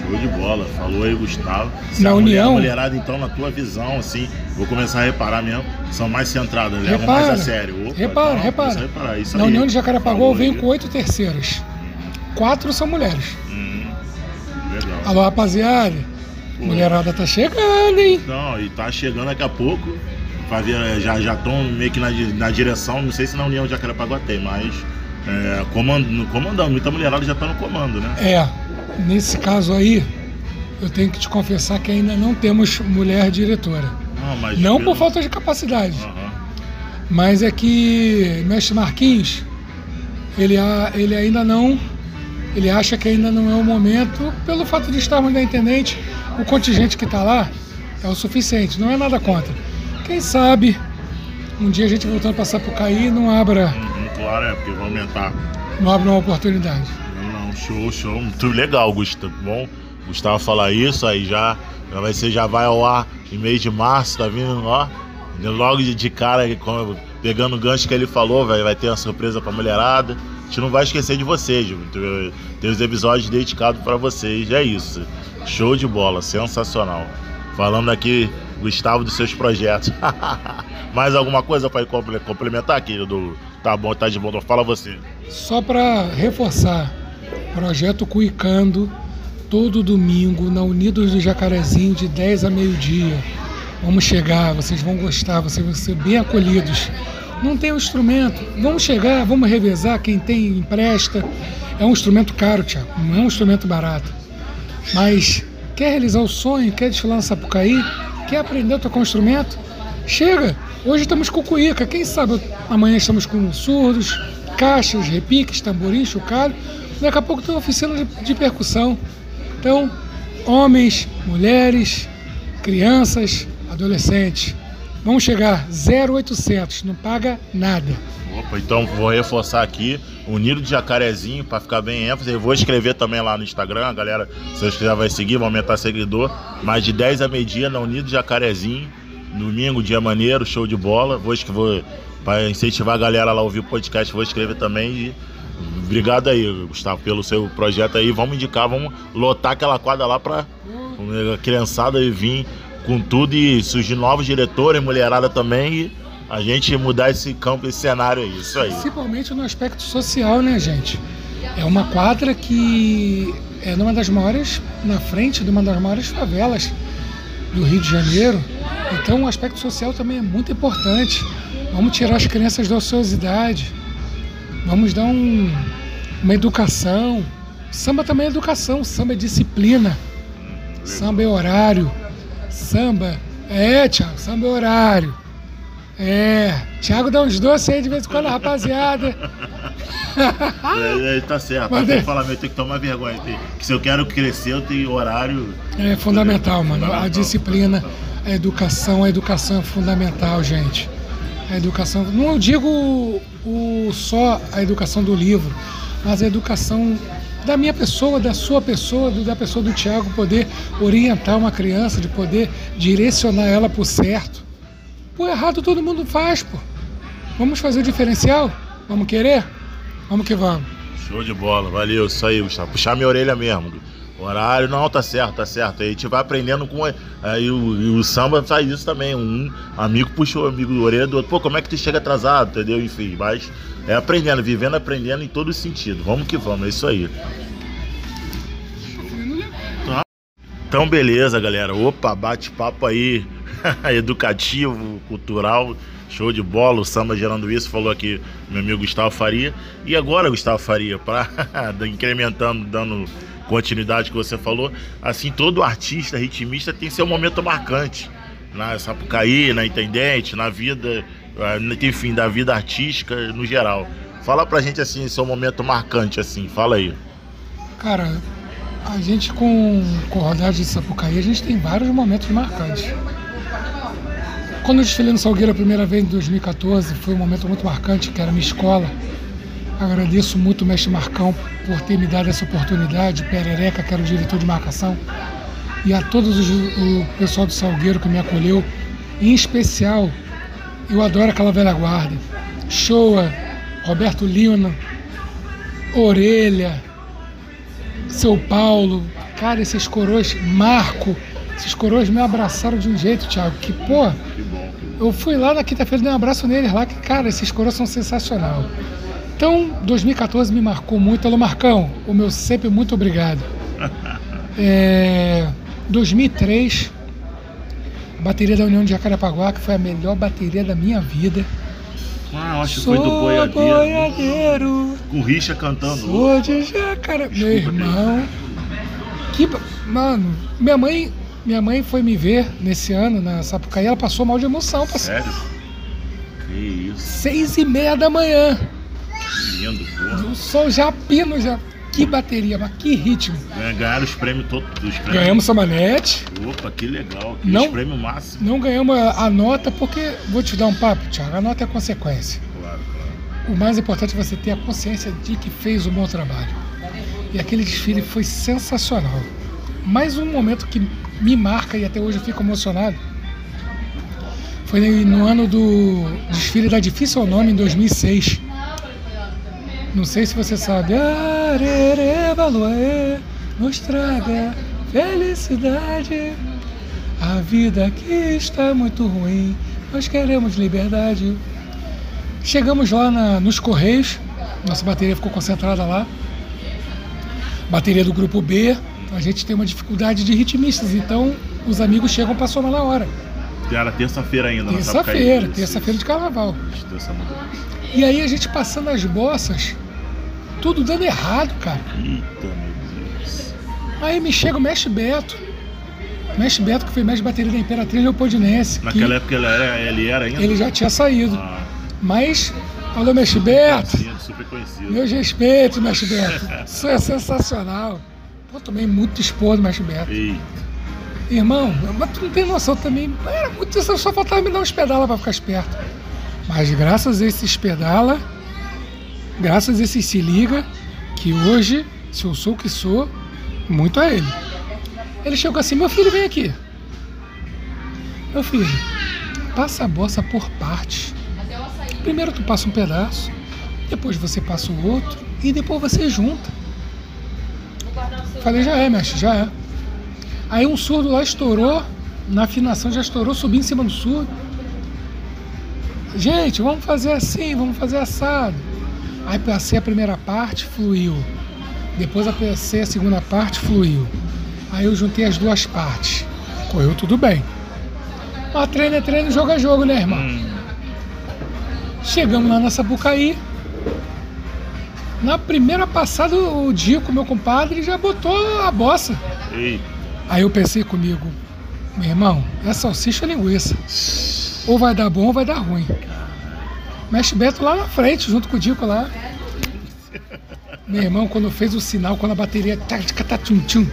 Show de bola. Falou aí, Gustavo. Se na União. Mulher, mulherada, então, na tua visão, assim, vou começar a reparar mesmo, são mais centradas, levam repara, mais a sério. Opa, repara, então, repara. Reparar, isso na aí. União de Jacarepaguá eu venho com oito terceiras. Quatro são mulheres. Hum, legal. Alô, rapaziada. Mulherada tá chegando, hein? Não, e tá chegando daqui a pouco. Já já estão meio que na, na direção, não sei se na União de Jacarepaguá tem, mas é, comando, comandando, muita mulherada já tá no comando, né? É. nesse caso aí, eu tenho que te confessar que ainda não temos mulher diretora. Não, mas Não pelo- por falta de capacidade, Aham. mas é que mestre Marquinhos, ele, a- ele ainda não, ele acha que ainda não é o momento, pelo fato de estarmos na intendente, o contingente que está lá é o suficiente, não é nada contra. Quem sabe um dia a gente voltando para Sapucaí não abra, Uhum, claro, é, porque vai aumentar. não abra uma oportunidade. Não, show, show. Muito legal, Gustavo. Bom, Gustavo falar isso, aí já, já vai ser, já vai ao ar em mês de março, tá vindo, ó. Logo de, de cara, pegando o gancho que ele falou, vai, vai ter uma surpresa pra mulherada. Gente não vai esquecer de vocês, viu? Tem- os episódios dedicados pra vocês. É isso. Show de bola, sensacional. Falando aqui, Gustavo, dos seus projetos. Mais alguma coisa comple- complementar, querido? Tá bom, tá de bom. Então fala você. Só para reforçar, projeto Cuicando, todo domingo na Unidos do Jacarezinho, de 10 a meio-dia. Vamos chegar, vocês vão gostar, vocês vão ser bem acolhidos. Não tem um instrumento, vamos chegar, vamos revezar, quem tem empresta. É um instrumento caro, Tiago, não é um instrumento barato. Mas quer realizar o sonho, quer desfilar no Sapucaí, quer aprender a tocar um instrumento? Chega! Hoje estamos com cuíca, quem sabe amanhã estamos com surdos, caixas, repiques, tamborim, chocalho. Daqui a pouco tem uma oficina de, de percussão. Então, homens, mulheres, crianças, adolescentes, vamos chegar 0800, não paga nada. Opa, então vou reforçar aqui, Unido de Jacarezinho, para ficar bem ênfase. Eu vou escrever também lá no Instagram, a galera, se vocês quiser vai seguir, vai aumentar seguidor. Mas de 10 a meio-dia na Unido de Jacarezinho, domingo, dia maneiro, show de bola. Vou, vou para incentivar a galera lá a ouvir o podcast, vou escrever também. E obrigado aí, Gustavo, pelo seu projeto aí. Vamos indicar, vamos lotar aquela quadra lá para a criançada vir com tudo e surgir novos diretores, mulherada também. E a gente mudar esse campo, esse cenário aí. Isso aí. Principalmente no aspecto social, né, gente? É uma quadra que é numa das maiores, na frente de uma das maiores favelas do Rio de Janeiro. Então o aspecto social também é muito importante. Vamos tirar as crianças da ociosidade. Vamos dar um- uma educação. Samba também é educação, samba é disciplina. Samba é horário. Samba. É, Thiago, samba é horário. É. Thiago dá uns doces aí de vez em quando, rapaziada. É, é, tá certo. Mas Tem que falar, eu tenho que tomar vergonha. Tem- que se eu quero crescer, eu tenho horário. É fundamental, mano. A Fundamental, disciplina, fundamental. a educação, a educação é fundamental, gente. A educação, não digo o, o- só a educação do livro, mas a educação da minha pessoa, da sua pessoa, da pessoa do Tiago, poder orientar uma criança, de poder direcionar ela pro certo. Pô, errado todo mundo faz, pô. Vamos fazer o diferencial? Vamos querer? Vamos que vamos. Show de bola, valeu, isso aí, Gustavo. Puxar minha orelha mesmo. Horário, não, tá certo, tá certo. Aí a gente vai aprendendo com. Aí o, e o samba faz isso também. Um amigo puxou o amigo da orelha do outro. Pô, como é que tu chega atrasado, entendeu? Enfim, mas é aprendendo, vivendo, aprendendo em todo sentido. Vamos que vamos, é isso aí. Então, beleza, galera. Opa, bate-papo aí, educativo, cultural, show de bola. O samba gerando isso, falou aqui meu amigo Gustavo Faria. E agora, Gustavo Faria, para incrementando, dando continuidade que você falou, assim, todo artista, ritmista tem seu momento marcante. Na Sapucaí, na Intendente, na vida, eh, enfim, da vida artística no geral. Fala pra gente assim, seu momento marcante, assim, fala aí. Cara, a gente com, com rodagem de Sapucaí, a gente tem vários momentos marcantes. Quando eu desfilei no Salgueiro a primeira vez em 2014, foi um momento muito marcante, que era minha escola. Agradeço muito o mestre Marcão por ter me dado essa oportunidade, Perereca, que era o diretor de marcação, e a todos os, o pessoal do Salgueiro que me acolheu. Em especial, eu adoro aquela velha guarda. Shoa, Roberto Lino, Orelha, seu Paulo, cara, esses coroas, Marco, esses coroas me abraçaram de um jeito, Thiago, que, pô, eu fui lá na quinta-feira dei um abraço neles lá, que, cara, esses coroas são sensacional. Então, 2014 me marcou muito. Alô, Marcão, o meu sempre muito obrigado. É, 2003, a bateria da União de Jacarepaguá, que foi a melhor bateria da minha vida. Ah, acho que foi do boiadeiro. boiadeiro, Com o Richa cantando. sou de Jacaré. Meu irmão, Que, mano, minha mãe, minha mãe foi me ver nesse ano na Sapucaí, ela passou mal de emoção, parceiro. Sério? Que isso. Seis e meia da manhã. Lindo, porra. O sol já. Que bateria, mas que ritmo. Ganha- Ganharam os prêmios todos. Os prêmios. Ganhamos Samanete, Opa, que legal. Que Não. Os prêmios máximos. não ganhamos a, a nota porque, vou te dar um papo, Thiago, a nota é consequência. Claro, claro. O mais importante é você ter a consciência de que fez um bom trabalho. E aquele desfile foi sensacional. Mais um momento que me marca e até hoje eu fico emocionado. Foi no ano do desfile da Difícil ao Nome, em 2006. Não sei se você sabe. Arere, Valoé, nos traga felicidade. A vida aqui está muito ruim. Nós queremos liberdade. Chegamos lá na- nos Correios, nossa bateria ficou concentrada lá. Bateria do grupo B, a gente tem uma dificuldade de ritmistas, então os amigos chegam para somar na hora. Era terça-feira ainda, Terça-feira, terça-feira de carnaval. Terça. E aí a gente passando as bossas, tudo dando errado, cara. Eita, meu Deus. Aí me chega o Mestre Beto. Mestre Beto, que foi mestre de bateria da Imperatriz Leopoldinense. que Naquela época ele era, ele era ainda? ele já tinha saído. Ah, Mas, alô, Mestre Beto. super conhecido. Meus respeitos, Mestre Beto. Isso é sensacional. Pô, tomei muito expor do Mestre Beto. Eita. Irmão, mas tu não tem noção também. Era muito isso, só faltava me dar uns pedala pra ficar esperto. Mas graças a esses pedala, graças a esses se liga, que hoje, se eu sou o que sou, muito a ele. Ele chegou assim, meu filho, vem aqui. Meu filho, passa a bossa por partes. Primeiro tu passa um pedaço, depois você passa o outro e depois você junta. Falei, já é, mestre, já é. Aí um surdo lá estourou, na afinação já estourou, subi em cima do surdo. Gente, vamos fazer assim, vamos fazer assado. Aí passei a primeira parte, fluiu. Depois passei a segunda parte, fluiu. Aí eu juntei as duas partes. Correu tudo bem. Mas treino é treino, jogo é jogo, né, irmão? Hum, Chegamos lá na Sapucaí. Na primeira passada, o Dico, meu compadre, já botou a bossa. eita. Aí eu pensei comigo, meu irmão, é salsicha ou linguiça. Ou vai dar bom ou vai dar ruim. Mestre Beto lá na frente, junto com o Dico lá. Meu irmão, quando fez o sinal, quando a bateria. Tá, tá, tá, tchum, tchum.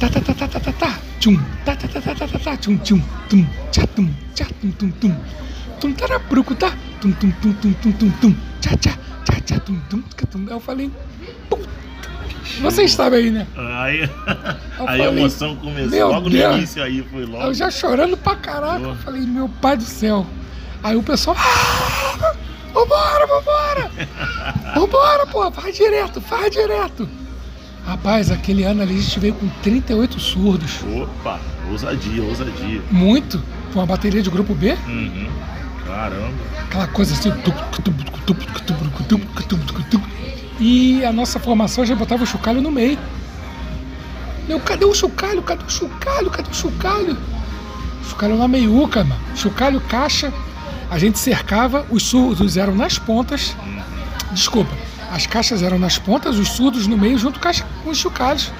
Tá, tá, tá, tá, tá, tá, tá. Tchum. Tá, tá, tá, tá, tá, tá, tá. Tchum, tchum. Tum. Tchá, tum. Tchá, tum, tum, tum. Tum, tarapruco, tá? Tum, tum, tum, tum, tum, tum, tum. Tchá, tchá. Tchá, tchá, tum, tum, tum. Aí eu falei. Vocês sabem aí, né? Aí, aí a emoção começou. Logo no início aí, foi logo. Eu já chorando pra caraca. Eu falei, meu pai do céu. Aí o pessoal. "Ah, Vambora, vambora! Vambora, pô, vai direto, vai direto. Rapaz, aquele ano ali a gente veio com 38 surdos. Opa, ousadia, ousadia. Muito. Com uma bateria de grupo B. Uhum. Caramba. Aquela coisa assim. E a nossa formação já botava o chocalho no meio. Eu, cadê o chocalho? Cadê o chocalho? Cadê o chocalho? Chocalho na meiuca, mano. Chocalho, caixa. A gente cercava, os surdos eram nas pontas. Desculpa, as caixas eram nas pontas, os surdos no meio, junto com, os chocalhos.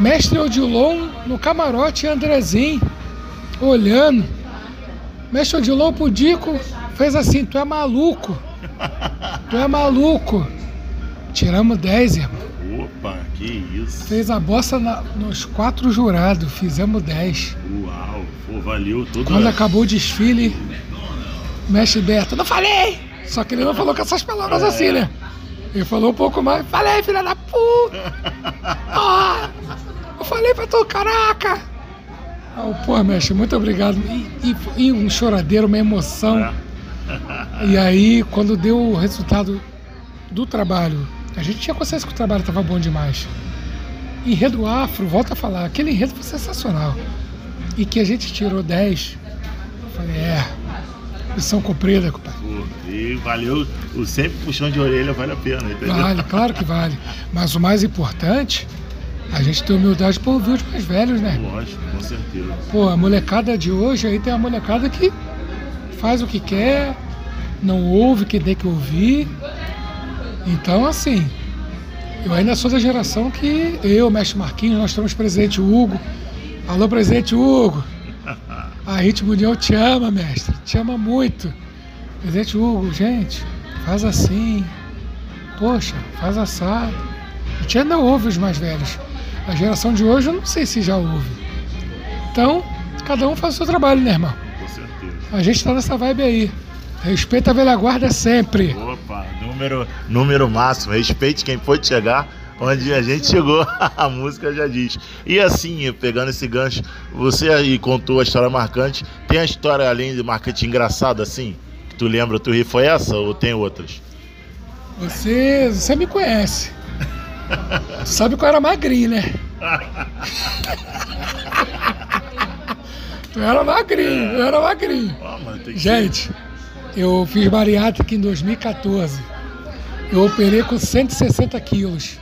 Mestre Odilon no camarote Andrezinho olhando. Mestre Odilon pro Dico fez assim: Tu é maluco, tu é maluco. Tiramos 10, irmão. Opa, que isso. Fez a bossa na- nos quatro jurados, fizemos 10. Uau, pô, valeu tudo. Quando acabou o desfile, mestre Beto, não falei! Só que ele não falou com essas palavras assim, né? Ele falou um pouco mais, falei, filha da puta! Porra! Eu falei pra tu, caraca! Ah, pô, mestre, muito obrigado. E, e- e um choradeiro, uma emoção. É. E aí, quando deu o resultado do trabalho, a gente tinha consciência que o trabalho estava bom demais. Enredo afro, volta a falar, aquele enredo foi sensacional. E que a gente tirou 10. Eu falei, é, missão cumprida, compadre. E valeu. O sempre puxão de orelha vale a pena, entendeu? Vale, claro que vale. Mas o mais importante, a gente ter humildade para ouvir os mais velhos, né? Lógico, com certeza. Pô, a molecada de hoje aí tem a molecada que faz o que quer, não ouve o que tem que ouvir. Então, assim, Eu ainda sou da geração que eu, mestre Marquinhos, nós temos presidente Hugo. Alô, presidente Hugo. A Ritmo União te ama, mestre. Te ama muito. Presidente Hugo, gente, faz assim. Poxa, faz assado. A gente ainda ouve os mais velhos. A geração de hoje eu não sei se já ouve. Então, cada um faz o seu trabalho, né, irmão? Com certeza. A gente tá nessa vibe aí. Respeita a velha guarda sempre. Opa, número, número máximo. Respeite quem pode chegar onde a gente chegou. a música já diz. E assim, pegando esse gancho, você aí contou a história marcante. Tem a história além de marcante engraçada assim? Que tu lembra, tu ri, foi essa ou tem outras? Você, você me conhece. Tu sabe que eu era magrinho, né? tu era magrinho, eu era magrinho. Gente, eu fiz bariátrica em 2014. Eu operei com 160 quilos.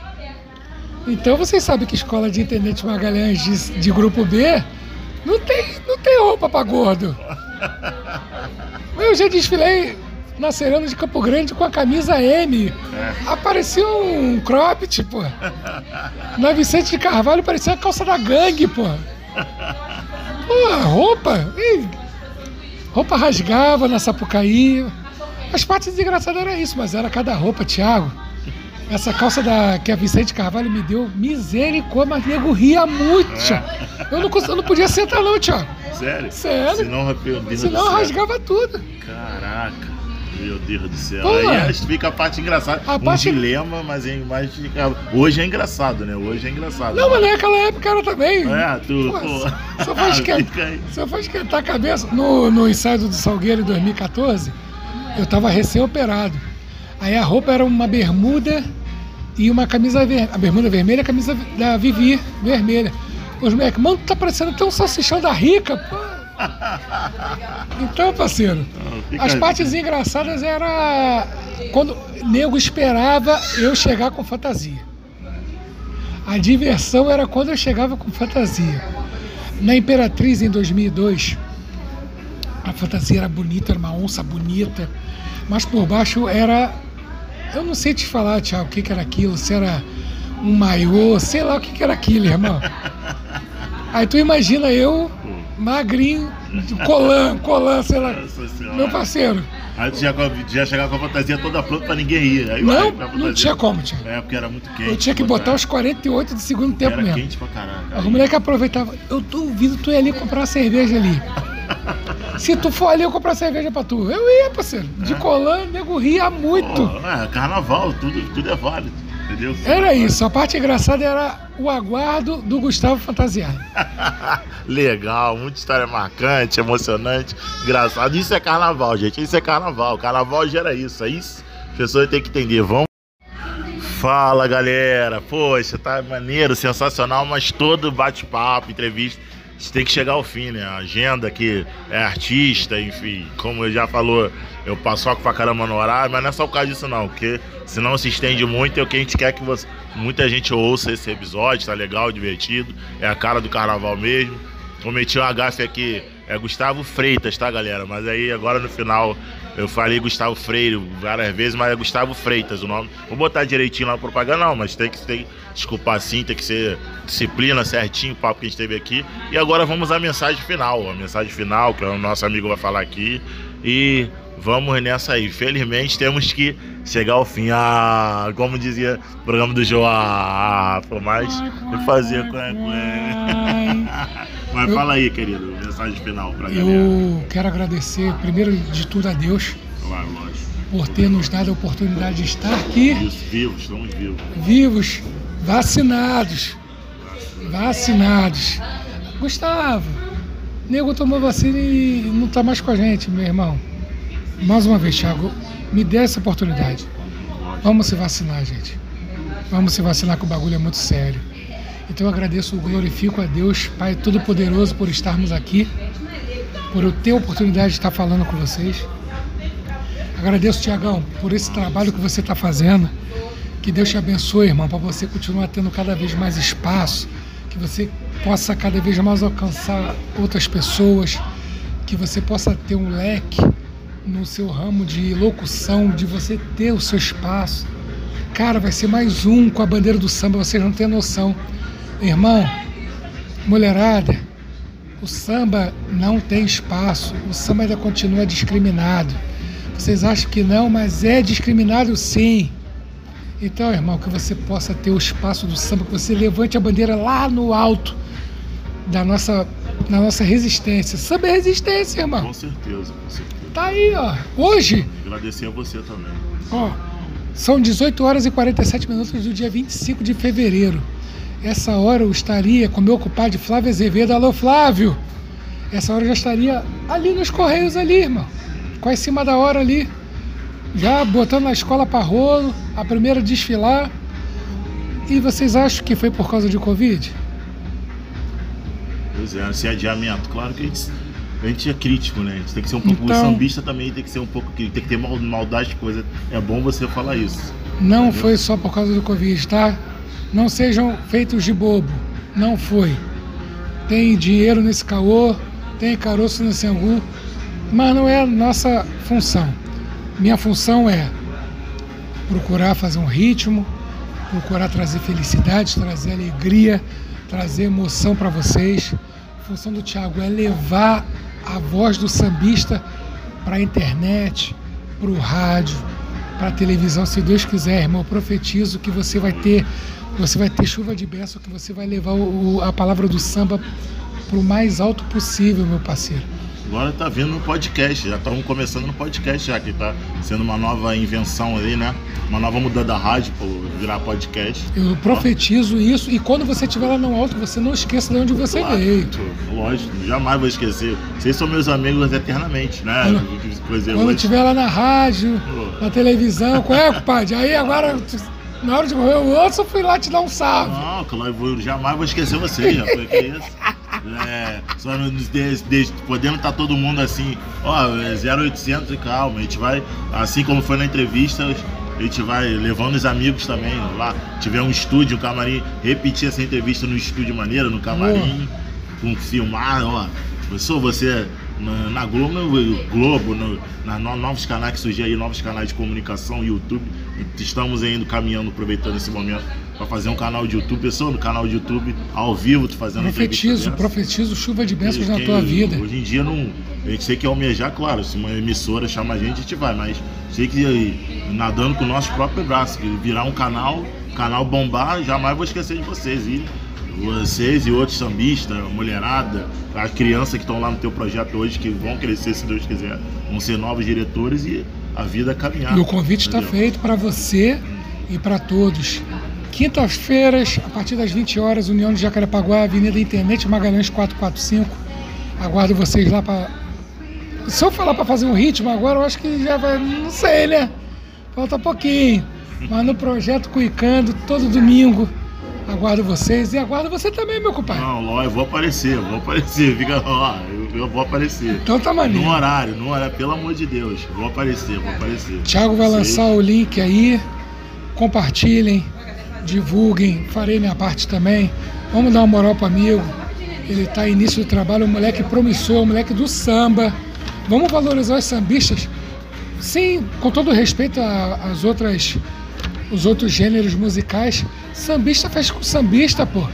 Então vocês sabem que escola de intendente Magalhães de, de grupo B não tem, não tem roupa pra gordo. Eu já desfilei na Serena de Campo Grande com a camisa M. Aparecia um cropped, pô. Na Vicente de Carvalho parecia a calça da gangue, pô. Pô, roupa. Ih, roupa rasgava na Sapucaí. As partes engraçadas era isso, mas era cada roupa, Thiago. Essa calça da, que a Vicente Carvalho me deu, misericórdia, mas nego ria muito, Thiago. Eu não, eu não podia sentar não, Thiago. Sério? Sério. Senão, Senão rasgava tudo. Caraca. Meu Deus do céu. Pô. Aí fica a parte engraçada. A um parte- dilema, mas, é, mas fica- hoje é engraçado, né? Hoje é engraçado. Não, mas naquela época era também. É, tu. Pô, pô. Só foi, esquentar, só foi esquentar a cabeça. No, no ensaio do Salgueiro em 2014, eu tava recém-operado. Aí a roupa era uma bermuda e uma camisa vermelha. A bermuda vermelha a camisa da Vivi vermelha. Os moleques, mano, tá parecendo até um salsichão da rica, pô. Então, parceiro, as partes engraçadas era quando o nego esperava eu chegar com fantasia. A diversão era quando eu chegava com fantasia. Na Imperatriz, em 2002, a fantasia era bonita, era uma onça bonita, mas por baixo era. Eu não sei te falar, Tiago, o que, que era aquilo, se era um maiô, sei lá o que, que era aquilo, irmão. Aí tu imagina eu, magrinho, colã, colã, sei lá. Meu parceiro. Aí tu já, já chegava com a fantasia toda pronta pra ninguém rir. Aí vai Não, não tinha como, Tiago. É, porque era muito quente. Eu tinha que botar os 48 do segundo tempo Era mesmo. quente pra caraca. Os moleques aproveitavam. Eu duvido tu ir ali comprar uma cerveja ali. Se tu for ali, eu comprar cerveja pra tu. Eu ia, parceiro. De colã, nego ria muito. Pô, é, carnaval, tudo, tudo é válido. Entendeu? Era isso. A parte engraçada era o aguardo do Gustavo fantasiado. Legal, muita história marcante, emocionante, engraçado. Isso é carnaval, gente. Isso é carnaval. Carnaval gera isso. É isso. As pessoas têm que entender. Vamos. Fala galera, poxa, tá maneiro, sensacional, mas todo bate-papo, entrevista, gente tem que chegar ao fim, né? A agenda que é artista, enfim, como eu já falou, eu passo pra caramba no horário, mas não é só por causa disso não, porque senão se estende muito, é o que a gente quer que você, muita gente ouça esse episódio, tá legal, divertido, é a cara do carnaval mesmo. Cometi uma gafe aqui, é Gustavo Freitas, tá galera? Mas aí agora no final eu falei Gustavo Freire várias vezes, mas é Gustavo Freitas o nome. Vou botar direitinho lá na propaganda, não, mas tem que tem, desculpar sim, tem que ser disciplina certinho, o papo que a gente teve aqui. E agora vamos à mensagem final, a mensagem final que o nosso amigo vai falar aqui. E vamos nessa aí. Felizmente temos que chegar ao fim. Ah, como dizia o programa do João, ah, por mais eu fazia com Mas fala aí, querido, mensagem final pra galera. Eu quero agradecer, primeiro de tudo, a Deus Claro, lógico. por ter nos dado a oportunidade de estar aqui, Isso, vivos, estamos vivos. vivos, vacinados. Vacinados. Gustavo, nego tomou vacina e não tá mais com a gente, meu irmão. Mais uma vez, Thiago, me dê essa oportunidade. Vamos se vacinar, gente. Vamos se vacinar que o bagulho é muito sério. Então eu agradeço, glorifico a Deus, Pai Todo-Poderoso, por estarmos aqui, por eu ter a oportunidade de estar falando com vocês. Agradeço, Tiagão, por esse trabalho que você está fazendo. Que Deus te abençoe, irmão, para você continuar tendo cada vez mais espaço, que você possa cada vez mais alcançar outras pessoas, que você possa ter um leque no seu ramo de locução, de você ter o seu espaço. Cara, vai ser mais um com a bandeira do samba, vocês não têm noção. Irmão, mulherada, o samba não tem espaço, o samba ainda continua discriminado. Vocês acham que não, mas é discriminado sim. Então, irmão, que você possa ter o espaço do samba, que você levante a bandeira lá no alto da nossa, da nossa resistência. Samba é resistência, irmão. Com certeza, com certeza. Tá aí, ó. Hoje. Agradecer a você também. Ó, são 18 horas e 47 minutos do dia 25 de fevereiro. Essa hora eu estaria com meu compadre Flávio Azevedo. Alô, Flávio! Essa hora eu já estaria ali nos Correios ali, irmão. Quase em cima da hora ali. Já botando na escola para rolo, a primeira desfilar. E vocês acham que foi por causa de Covid? Pois é, esse adiamento. Claro que a gente, é crítico, né? A gente tem que ser um pouco Então- sambista também, tem que ser um pouco crítico, tem que ter mal- maldade de coisa. É bom você falar isso. Não Entendeu? foi só por causa do Covid, tá? Não sejam feitos de bobo. Não foi. Tem dinheiro nesse caô, tem caroço nesse angu, mas não é a nossa função. Minha função é procurar fazer um ritmo, procurar trazer felicidade, trazer alegria, trazer emoção para vocês. Função do Thiago é levar a voz do sambista para a internet, para o rádio, para a televisão, se Deus quiser, irmão, profetizo que você vai ter, você vai ter chuva de bênção, que você vai levar o- a palavra do samba para o mais alto possível, meu parceiro. Agora tá vindo no podcast, já estamos começando no podcast já, que tá sendo uma nova invenção aí, né? Uma nova mudança da rádio para virar podcast. Eu profetizo isso e quando você estiver lá no alto, você não esqueça de onde você Claro, veio. Lógico, jamais vou esquecer. Vocês são meus amigos eternamente, né? Quando- Quando estiver lá na rádio, na televisão, qual é, compadre? Aí agora, na hora de morrer o outro, eu fui lá te dar um salve. Não, claro, eu jamais vou esquecer vocês, rapaz. Que isso? É, só nos de, de- podendo estar todo mundo assim, ó, é 0800 e calma. A gente vai, assim como foi na entrevista, a gente vai levando os amigos também lá. Tiver um estúdio, um camarim, repetir essa entrevista no estúdio maneiro, no camarim, com filmar, ó. Sou você na, na Globo, no Globo no, na no- novos canais que surgem aí, novos canais de comunicação, YouTube. Estamos ainda caminhando, aproveitando esse momento para fazer um canal de YouTube. Pessoal, no canal de YouTube, ao vivo, tu fazendo Profetizo, profetizo chuva de bênçãos na tua vida. Hoje em dia não. A gente tem que almejar, claro, se uma emissora chama a gente, a gente vai, mas sei que nadando com o nosso próprio braço, que virar um canal, canal bombar, jamais vou esquecer de vocês. E vocês e outros sambistas, mulherada, as crianças que estão lá no teu projeto hoje, que vão crescer, se Deus quiser, vão ser novos diretores e a vida caminhar. E o convite está feito para você e para todos. Quintas-feiras, a partir das 20 horas, União de Jacarepaguá, Avenida Internet Magalhães 445. Aguardo vocês lá para. Se eu falar para fazer um ritmo agora, eu acho que já vai. Não sei, né? Falta pouquinho. Mas no projeto Cuicando, todo domingo. Aguardo vocês e aguardo você também, meu compadre. Não, Ló, eu vou aparecer, eu vou aparecer, fica lá, eu, vou aparecer. Então tá maneiro. No horário, no horário, pelo amor de Deus, vou aparecer, vou aparecer. Thiago vai Vocês- lançar o link aí. Compartilhem, divulguem, farei minha parte também. Vamos dar uma moral pro amigo. Ele está início do trabalho, um moleque promissor, um moleque do samba. Vamos valorizar os sambistas. Sim, com todo respeito às outras, os outros gêneros musicais. Sambista faz com sambista, pô.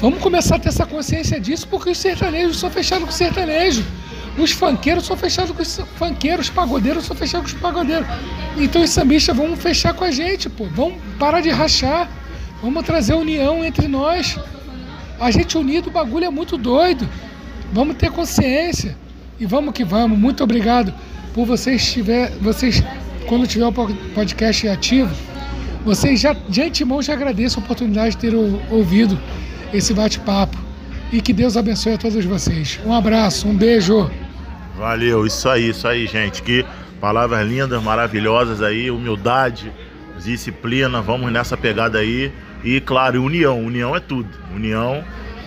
Vamos começar a ter essa consciência disso, porque os sertanejos são fechados com sertanejo. Os funkeiros são fechados com os funkeiros, os pagodeiros são fechados com os pagodeiros. Então os sambistas vão fechar com a gente, pô. Vamos parar de rachar. Vamos trazer união entre nós. A gente unido, o bagulho é muito doido. Vamos ter consciência. E vamos que vamos. Muito obrigado por vocês tiver, vocês quando tiver o po- podcast ativo, vocês já de antemão já agradeço a oportunidade de ter ou- ouvido esse bate-papo. E que Deus abençoe a todos vocês. Um abraço, um beijo. Valeu, isso aí, isso aí, gente. Que palavras lindas, maravilhosas aí, humildade, disciplina, vamos nessa pegada aí. E claro, união, união é tudo. União,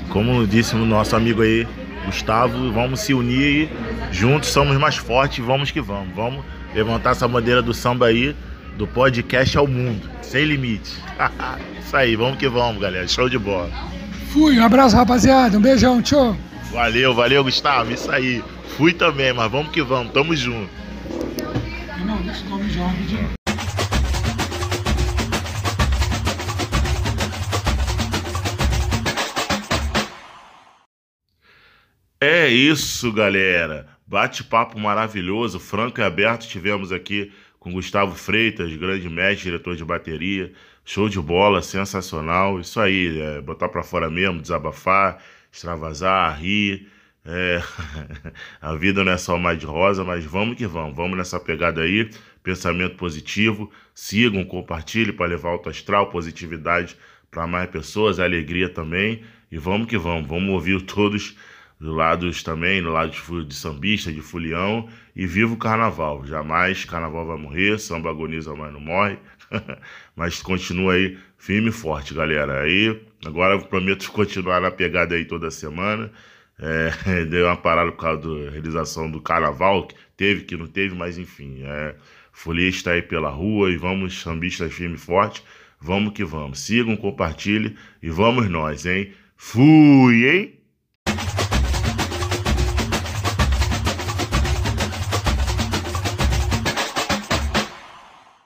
como disse o nosso amigo aí, Gustavo, vamos se unir e juntos somos mais fortes, vamos que vamos. Vamos levantar essa bandeira do samba aí, do podcast ao mundo, sem limite. isso aí, vamos que vamos, galera. Show de bola. Fui, um abraço, rapaziada. Um beijão, tchau. Valeu, valeu, Gustavo. Isso aí. Fui também, mas vamos que vamos. Tamo junto. É isso, galera. Bate-papo maravilhoso, franco e aberto. Tivemos aqui com Gustavo Freitas, grande mestre, diretor de bateria, Show de bola, sensacional. Isso aí, é, botar para fora mesmo, desabafar, extravasar, rir. É, a vida não é só mais de rosa, mas vamos que vamos. Vamos nessa pegada aí. Pensamento positivo. Sigam, compartilhem para levar alto astral, positividade para mais pessoas, alegria também. E vamos que vamos. Vamos ouvir todos do lado também, do lado de, de sambista, de fulião. E viva o carnaval. Jamais carnaval vai morrer, samba agoniza, mas não morre. mas continua aí firme e forte, galera. Aí, agora eu prometo continuar na pegada aí toda semana. É, deu uma parada por causa da realização do carnaval, que teve, que não teve, mas enfim. É, Folia está aí pela rua e vamos, sambistas firme e forte. Vamos que vamos. Sigam, compartilhem e vamos nós, hein? Fui, hein?